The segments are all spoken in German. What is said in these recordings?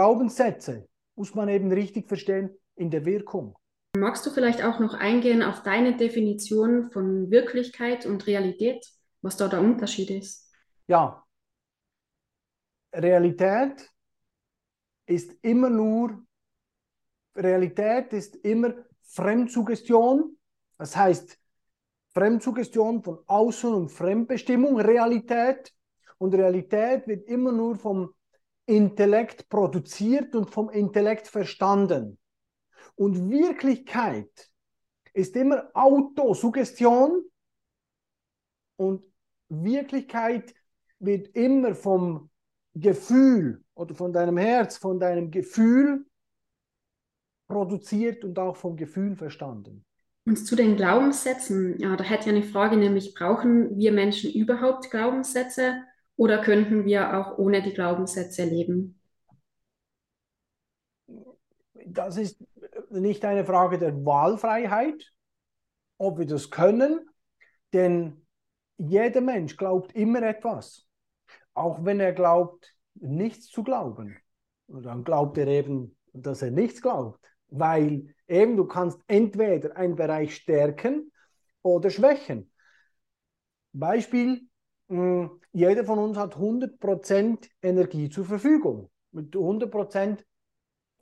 Glaubenssätze muss man eben richtig verstehen in der Wirkung. Magst du vielleicht auch noch eingehen auf deine Definition von Wirklichkeit und Realität, was da der Unterschied ist? Ja, Realität ist immer nur, Realität ist immer Fremdsuggestion, das heißt Fremdsuggestion von Außen- und Fremdbestimmung, Realität. Und Realität wird immer nur vom Intellekt produziert und vom Intellekt verstanden. Und Wirklichkeit ist immer Autosuggestion und Wirklichkeit wird immer vom Gefühl oder von deinem Herz, von deinem Gefühl produziert und auch vom Gefühl verstanden. Und zu den Glaubenssätzen, ja, da hätte ich eine Frage, nämlich brauchen wir Menschen überhaupt Glaubenssätze oder könnten wir auch ohne die Glaubenssätze leben? Das ist nicht eine Frage der Wahlfreiheit, ob wir das können, denn jeder Mensch glaubt immer etwas, auch wenn er glaubt, nichts zu glauben. Und dann glaubt er eben, dass er nichts glaubt, weil eben du kannst entweder einen Bereich stärken oder schwächen. Beispiel, hm, jeder von uns hat 100% Energie zur Verfügung. Mit 100%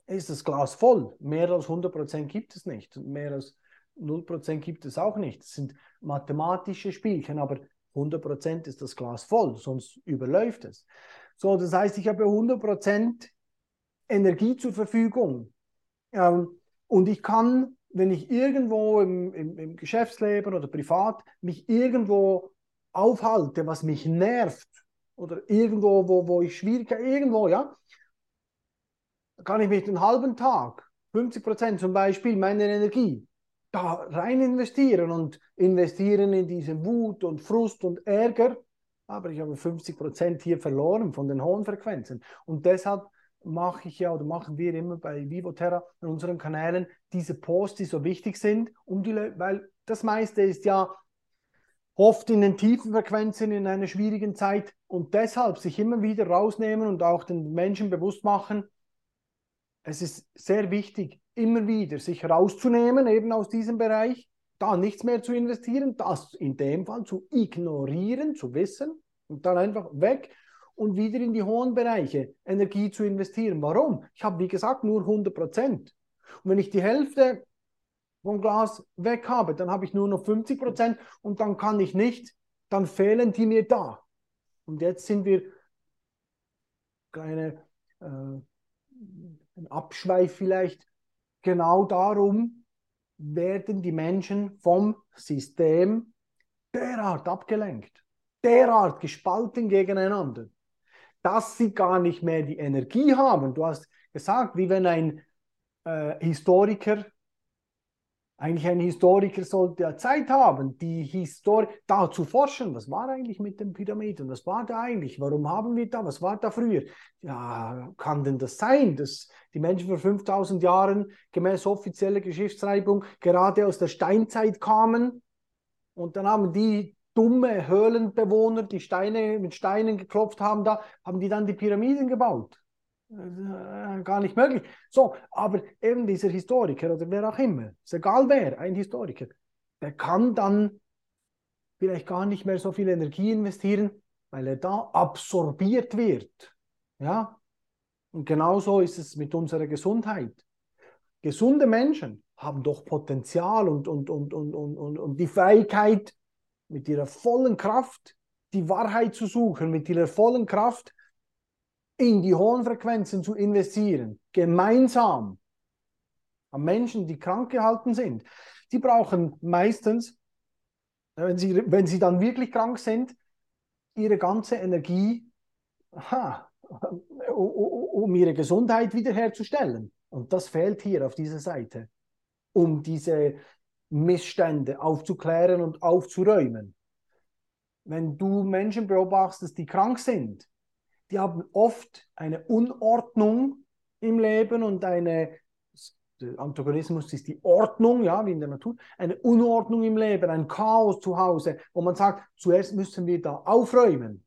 ist das Glas voll. Mehr als 100% gibt es nicht. Mehr als 0% gibt es auch nicht. Das sind mathematische Spielchen, aber 100% ist das Glas voll, sonst überläuft es. So, das heißt, ich habe 100% Energie zur Verfügung. Ähm, und ich kann, wenn ich irgendwo im, im, im Geschäftsleben oder privat mich irgendwo aufhalte, was mich nervt, oder irgendwo, wo, wo ich schwierig, irgendwo, ja, kann ich mich den halben Tag, 50 Prozent zum Beispiel meiner Energie, da rein investieren und investieren in diese Wut und Frust und Ärger. Aber ich habe 50 Prozent hier verloren von den hohen Frequenzen. Und deshalb mache ich ja oder machen wir immer bei Vivoterra in unseren Kanälen diese Posts, die so wichtig sind, um die, weil das meiste ist ja oft in den tiefen Frequenzen in einer schwierigen Zeit und deshalb sich immer wieder rausnehmen und auch den Menschen bewusst machen, es ist sehr wichtig, immer wieder sich rauszunehmen, eben aus diesem Bereich, da nichts mehr zu investieren, das in dem Fall zu ignorieren, zu wissen und dann einfach weg und wieder in die hohen Bereiche Energie zu investieren. Warum? Ich habe, wie gesagt, nur 100 Prozent. Und wenn ich die Hälfte vom Glas weg habe, dann habe ich nur noch 50 Prozent und dann kann ich nicht, dann fehlen die mir da. Und jetzt sind wir keine äh, ein Abschweif vielleicht, genau darum werden die Menschen vom System derart abgelenkt, derart gespalten gegeneinander, dass sie gar nicht mehr die Energie haben. Du hast gesagt, wie wenn ein äh, Historiker eigentlich ein Historiker sollte ja Zeit haben, die Historie da zu forschen. Was war eigentlich mit den Pyramiden? Was war da eigentlich? Warum haben wir da? Was war da früher? Ja, kann denn das sein, dass die Menschen vor 5000 Jahren gemäß offizieller Geschichtsschreibung gerade aus der Steinzeit kamen und dann haben die dumme Höhlenbewohner, die Steine mit Steinen geklopft haben, da haben die dann die Pyramiden gebaut. Äh, gar nicht möglich. So, aber eben dieser Historiker oder wer auch immer, ist egal wer, ein Historiker, der kann dann vielleicht gar nicht mehr so viel Energie investieren, weil er da absorbiert wird. Ja? Und genauso ist es mit unserer Gesundheit. Gesunde Menschen haben doch Potenzial und, und, und, und, und, und, und die Fähigkeit, mit ihrer vollen Kraft die Wahrheit zu suchen, mit ihrer vollen Kraft in die hohen Frequenzen zu investieren, gemeinsam an Menschen, die krank gehalten sind. Die brauchen meistens, wenn sie, wenn sie dann wirklich krank sind, ihre ganze Energie, aha, um ihre Gesundheit wiederherzustellen. Und das fehlt hier auf dieser Seite, um diese Missstände aufzuklären und aufzuräumen. Wenn du Menschen beobachtest, die krank sind, die haben oft eine Unordnung im Leben und eine, der Antagonismus ist die Ordnung, ja, wie in der Natur, eine Unordnung im Leben, ein Chaos zu Hause, wo man sagt, zuerst müssen wir da aufräumen.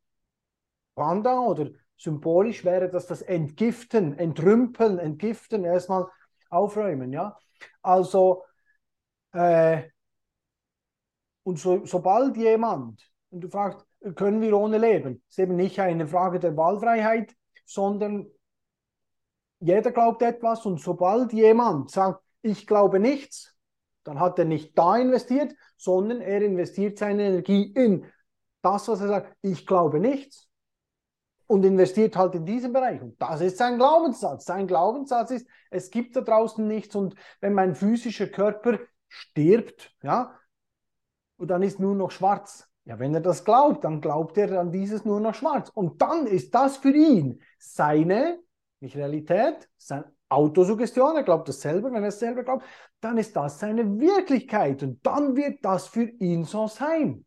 Panda oder symbolisch wäre das das Entgiften, Entrümpeln, Entgiften, erstmal aufräumen. Ja? Also, äh, und so, sobald jemand, und du fragst, können wir ohne leben, ist eben nicht eine Frage der Wahlfreiheit, sondern jeder glaubt etwas und sobald jemand sagt, ich glaube nichts, dann hat er nicht da investiert, sondern er investiert seine Energie in das, was er sagt, ich glaube nichts und investiert halt in diesen Bereich. Und das ist sein Glaubenssatz. Sein Glaubenssatz ist, es gibt da draußen nichts und wenn mein physischer Körper stirbt, ja, und dann ist nur noch schwarz. Ja, wenn er das glaubt, dann glaubt er an dieses nur noch schwarz. Und dann ist das für ihn seine, nicht Realität, seine Autosuggestion, er glaubt das selber, wenn er es selber glaubt, dann ist das seine Wirklichkeit und dann wird das für ihn so sein.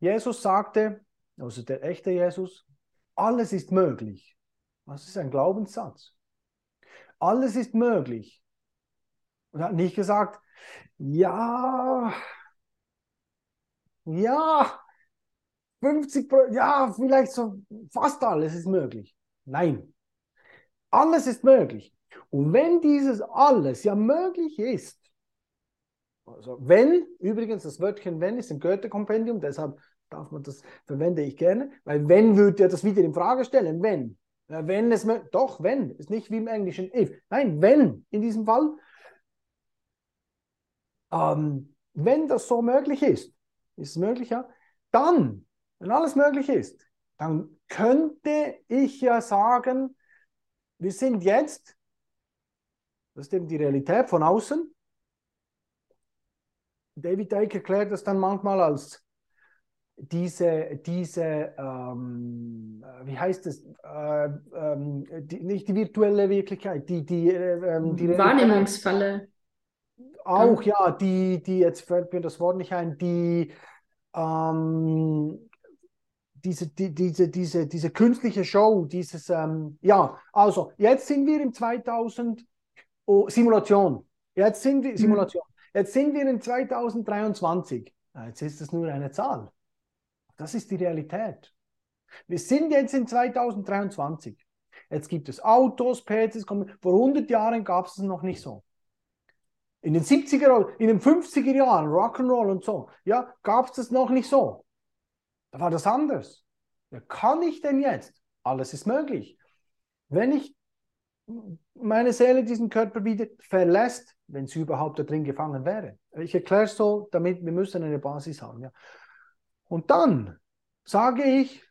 Jesus sagte, also der echte Jesus, alles ist möglich. Das ist ein Glaubenssatz. Alles ist möglich. Und er hat nicht gesagt, ja, ja, 50 ja, vielleicht so fast alles ist möglich. Nein, alles ist möglich. Und wenn dieses alles ja möglich ist, also wenn, übrigens das Wörtchen wenn ist im Goethe-Kompendium, deshalb darf man das, verwende ich gerne, weil wenn würde ja das wieder in Frage stellen, wenn. Ja, wenn es, doch, wenn, ist nicht wie im Englischen if. Nein, wenn in diesem Fall. Ähm, wenn das so möglich ist, ist es möglich, ja, dann, wenn alles möglich ist, dann könnte ich ja sagen, wir sind jetzt, das ist eben die Realität von außen. David Icke erklärt das dann manchmal als diese, diese ähm, wie heißt es, äh, ähm, die, nicht die virtuelle Wirklichkeit, die, die, äh, ähm, die Wahrnehmungsfalle. Auch, ja, die, die, jetzt fällt mir das Wort nicht ein, die, ähm, diese, die, diese, diese, diese künstliche Show, dieses, ähm, ja, also jetzt sind wir im 2000, oh, Simulation, jetzt sind wir, mhm. Simulation, jetzt sind wir in 2023, jetzt ist es nur eine Zahl. Das ist die Realität. Wir sind jetzt in 2023. Jetzt gibt es Autos, PCs, vor 100 Jahren gab es es noch nicht so. In den 70er, in den 50er Jahren, Rock'n'Roll und so, ja, gab es das noch nicht so. Da war das anders. Ja, kann ich denn jetzt? Alles ist möglich. Wenn ich meine Seele diesen Körper wieder verlässt, wenn sie überhaupt da drin gefangen wäre. Ich erkläre es so, damit wir müssen eine Basis haben. Ja. Und dann sage ich,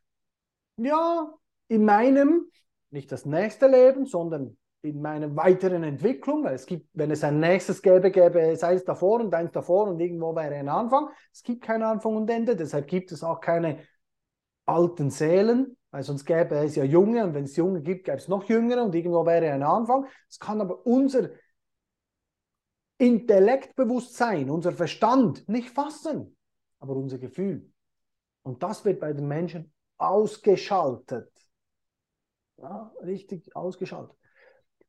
ja, in meinem, nicht das nächste Leben, sondern in meiner weiteren Entwicklung, weil es gibt, wenn es ein nächstes gäbe, gäbe es eins davor und eins davor und irgendwo wäre ein Anfang. Es gibt keinen Anfang und Ende, deshalb gibt es auch keine alten Seelen, weil sonst gäbe es ja Junge und wenn es Junge gibt, gäbe es noch Jüngere und irgendwo wäre ein Anfang. Es kann aber unser Intellektbewusstsein, unser Verstand nicht fassen, aber unser Gefühl. Und das wird bei den Menschen ausgeschaltet. Ja, richtig ausgeschaltet.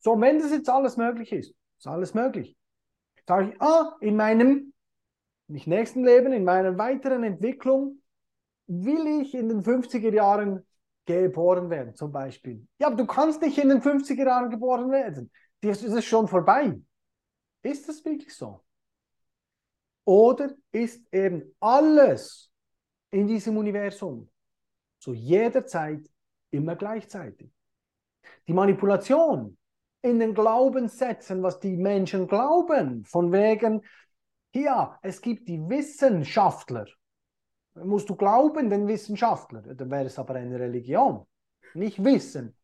So, wenn das jetzt alles möglich ist, ist alles möglich. Sage ich, ah, in meinem nicht nächsten Leben, in meiner weiteren Entwicklung will ich in den 50er Jahren geboren werden, zum Beispiel. Ja, aber du kannst nicht in den 50er Jahren geboren werden. Das ist schon vorbei. Ist das wirklich so? Oder ist eben alles in diesem Universum. Zu jeder Zeit, immer gleichzeitig. Die Manipulation in den Glaubenssätzen, was die Menschen glauben, von wegen, ja, es gibt die Wissenschaftler. Musst du glauben, den Wissenschaftler? Dann wäre es aber eine Religion, nicht Wissen.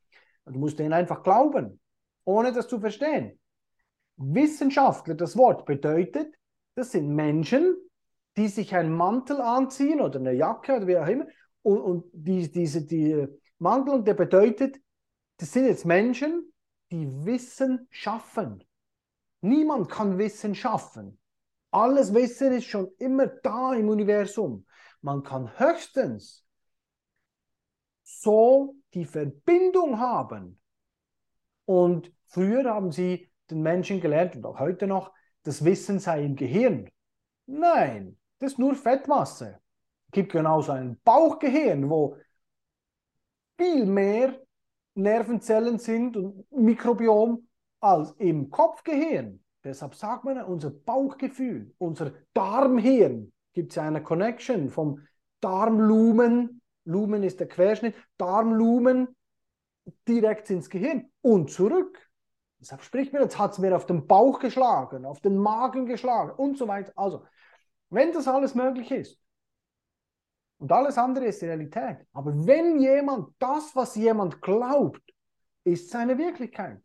Du musst den einfach glauben, ohne das zu verstehen. Wissenschaftler, das Wort bedeutet, das sind Menschen, die sich einen Mantel anziehen oder eine Jacke oder wie auch immer. Und, und die, diese die Mantel, und der bedeutet, das sind jetzt Menschen, die Wissen schaffen. Niemand kann Wissen schaffen. Alles Wissen ist schon immer da im Universum. Man kann höchstens so die Verbindung haben. Und früher haben sie den Menschen gelernt und auch heute noch, das Wissen sei im Gehirn. Nein, das ist nur Fettmasse. Es gibt genauso ein Bauchgehirn, wo viel mehr Nervenzellen sind und Mikrobiom als im Kopfgehirn. Deshalb sagt man, unser Bauchgefühl, unser Darmhirn, gibt es eine Connection vom Darmlumen, Lumen ist der Querschnitt, Darmlumen direkt ins Gehirn und zurück. Deshalb spricht man, jetzt hat es mir auf den Bauch geschlagen, auf den Magen geschlagen und so weiter. Also, wenn das alles möglich ist, und alles andere ist Realität. Aber wenn jemand das, was jemand glaubt, ist seine Wirklichkeit.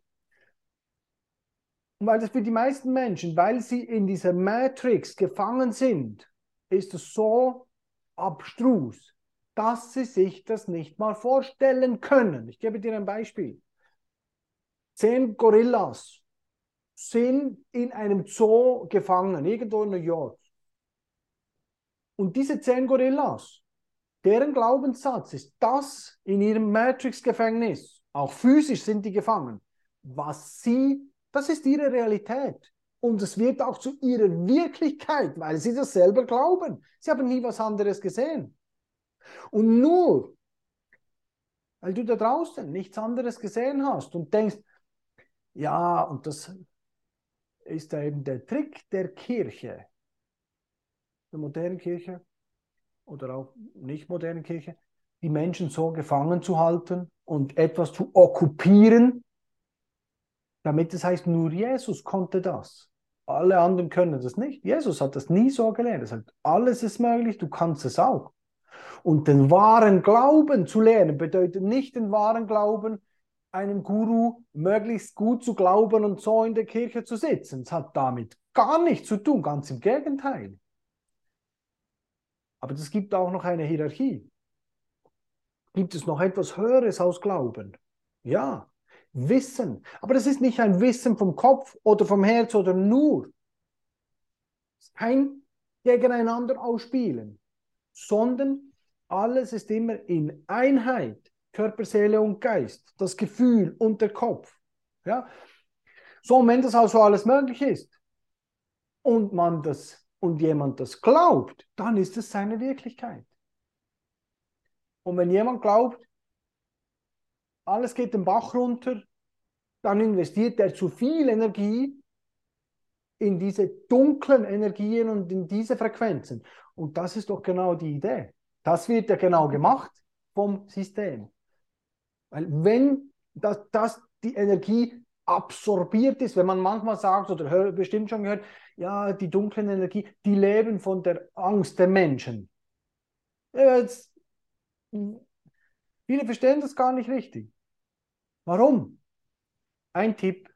Und weil das für die meisten Menschen, weil sie in dieser Matrix gefangen sind, ist es so abstrus, dass sie sich das nicht mal vorstellen können. Ich gebe dir ein Beispiel. Zehn Gorillas sind in einem Zoo gefangen, irgendwo in New York. Und diese zehn Gorillas Deren Glaubenssatz ist das in ihrem Matrix-Gefängnis. Auch physisch sind die gefangen. Was sie, das ist ihre Realität. Und es wird auch zu ihrer Wirklichkeit, weil sie das selber glauben. Sie haben nie was anderes gesehen. Und nur, weil du da draußen nichts anderes gesehen hast und denkst, ja, und das ist eben der Trick der Kirche, der modernen Kirche, oder auch nicht modernen Kirche, die Menschen so gefangen zu halten und etwas zu okkupieren, damit es heißt, nur Jesus konnte das. Alle anderen können das nicht. Jesus hat das nie so gelernt. Er sagt, alles ist möglich, du kannst es auch. Und den wahren Glauben zu lernen bedeutet nicht den wahren Glauben, einem Guru möglichst gut zu glauben und so in der Kirche zu sitzen. Es hat damit gar nichts zu tun, ganz im Gegenteil. Aber es gibt auch noch eine Hierarchie. Gibt es noch etwas Höheres als Glauben? Ja, Wissen. Aber das ist nicht ein Wissen vom Kopf oder vom Herz oder nur. Kein Gegeneinander ausspielen, sondern alles ist immer in Einheit. Körper, Seele und Geist. Das Gefühl und der Kopf. Ja? So, wenn das also alles möglich ist und man das und jemand das glaubt, dann ist es seine Wirklichkeit. Und wenn jemand glaubt, alles geht den Bach runter, dann investiert er zu viel Energie in diese dunklen Energien und in diese Frequenzen. Und das ist doch genau die Idee. Das wird ja genau gemacht vom System. Weil wenn das, das die Energie absorbiert ist, wenn man manchmal sagt oder hör, bestimmt schon gehört, ja, die dunklen Energie, die leben von der Angst der Menschen. Jetzt, viele verstehen das gar nicht richtig. Warum? Ein Tipp.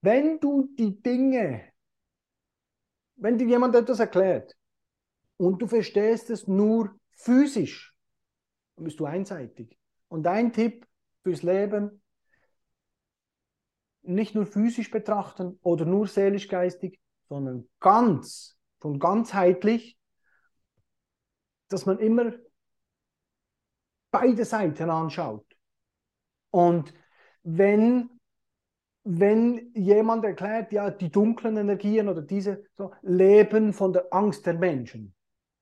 Wenn du die Dinge, wenn dir jemand etwas erklärt und du verstehst es nur physisch, dann bist du einseitig. Und ein Tipp fürs Leben, nicht nur physisch betrachten oder nur seelisch-geistig, sondern ganz, von ganzheitlich, dass man immer beide Seiten anschaut. Und wenn, wenn jemand erklärt, ja, die dunklen Energien oder diese so, leben von der Angst der Menschen,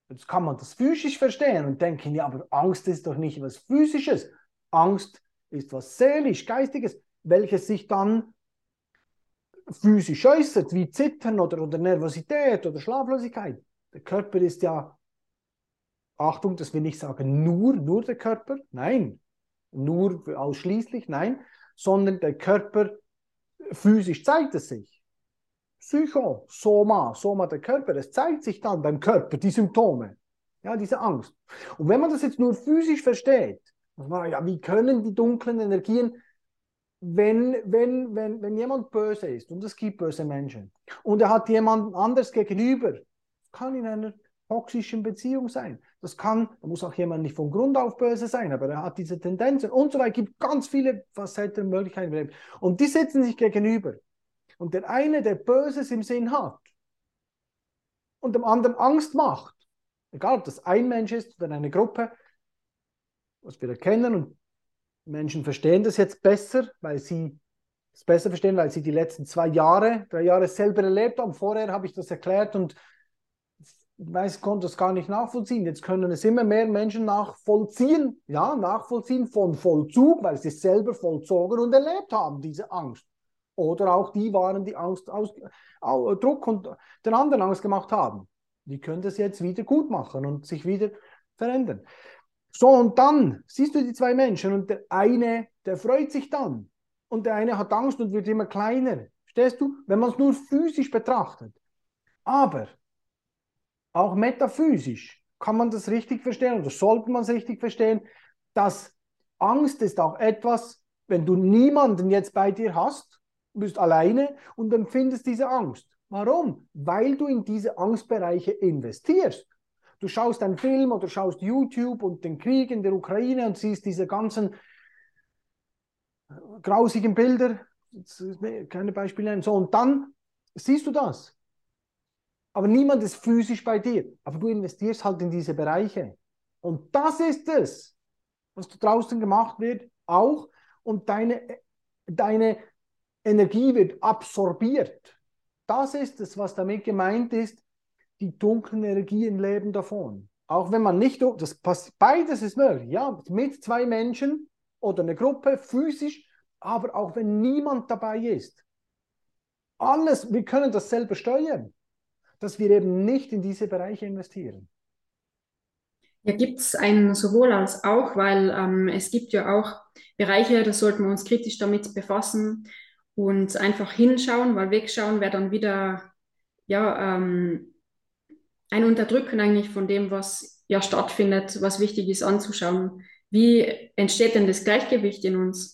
jetzt kann man das physisch verstehen und denken, ja, aber Angst ist doch nicht was Physisches. Angst ist was seelisch-geistiges, welches sich dann physisch äußert, wie Zittern oder, oder Nervosität oder Schlaflosigkeit. Der Körper ist ja, Achtung, dass wir nicht sagen, nur, nur der Körper, nein, nur ausschließlich, nein, sondern der Körper physisch zeigt es sich. Psycho, Soma, Soma der Körper, es zeigt sich dann beim Körper, die Symptome, ja, diese Angst. Und wenn man das jetzt nur physisch versteht, ja, wie können die dunklen Energien wenn, wenn, wenn, wenn jemand böse ist, und es gibt böse Menschen, und er hat jemanden anders gegenüber, kann in einer toxischen Beziehung sein. Das kann, da muss auch jemand nicht von Grund auf böse sein, aber er hat diese Tendenzen und so weiter. Gibt ganz viele Facetten Möglichkeiten im Leben. Und die setzen sich gegenüber. Und der eine, der Böses im Sinn hat und dem anderen Angst macht, egal ob das ein Mensch ist oder eine Gruppe, was wir erkennen und Menschen verstehen das jetzt besser, weil sie es besser verstehen, weil sie die letzten zwei Jahre, drei Jahre selber erlebt haben. Vorher habe ich das erklärt und ich konnte das gar nicht nachvollziehen. Jetzt können es immer mehr Menschen nachvollziehen, ja, nachvollziehen von Vollzug, weil sie es selber vollzogen und erlebt haben, diese Angst. Oder auch die waren, die Angst aus Druck und den anderen Angst gemacht haben. Die können das jetzt wieder gut machen und sich wieder verändern. So, und dann siehst du die zwei Menschen und der eine, der freut sich dann. Und der eine hat Angst und wird immer kleiner. Verstehst du? Wenn man es nur physisch betrachtet. Aber auch metaphysisch kann man das richtig verstehen oder sollte man es richtig verstehen, dass Angst ist auch etwas, wenn du niemanden jetzt bei dir hast, bist alleine und empfindest diese Angst. Warum? Weil du in diese Angstbereiche investierst. Du schaust einen Film oder schaust YouTube und den Krieg in der Ukraine und siehst diese ganzen grausigen Bilder, keine Beispiele nennen, so und dann siehst du das aber niemand ist physisch bei dir. Aber du investierst halt in diese Bereiche. Und das ist es, was draußen gemacht wird, auch. Und deine, deine Energie wird absorbiert. Das ist es, was damit gemeint ist, die dunklen Energien leben davon. Auch wenn man nicht, das passt, beides ist möglich, ja, mit zwei Menschen oder eine Gruppe physisch, aber auch wenn niemand dabei ist. Alles, wir können das selber steuern dass wir eben nicht in diese Bereiche investieren? Ja, gibt es ein sowohl als auch, weil ähm, es gibt ja auch Bereiche, da sollten wir uns kritisch damit befassen und einfach hinschauen, weil wegschauen wäre dann wieder ja, ähm, ein Unterdrücken eigentlich von dem, was ja stattfindet, was wichtig ist anzuschauen. Wie entsteht denn das Gleichgewicht in uns?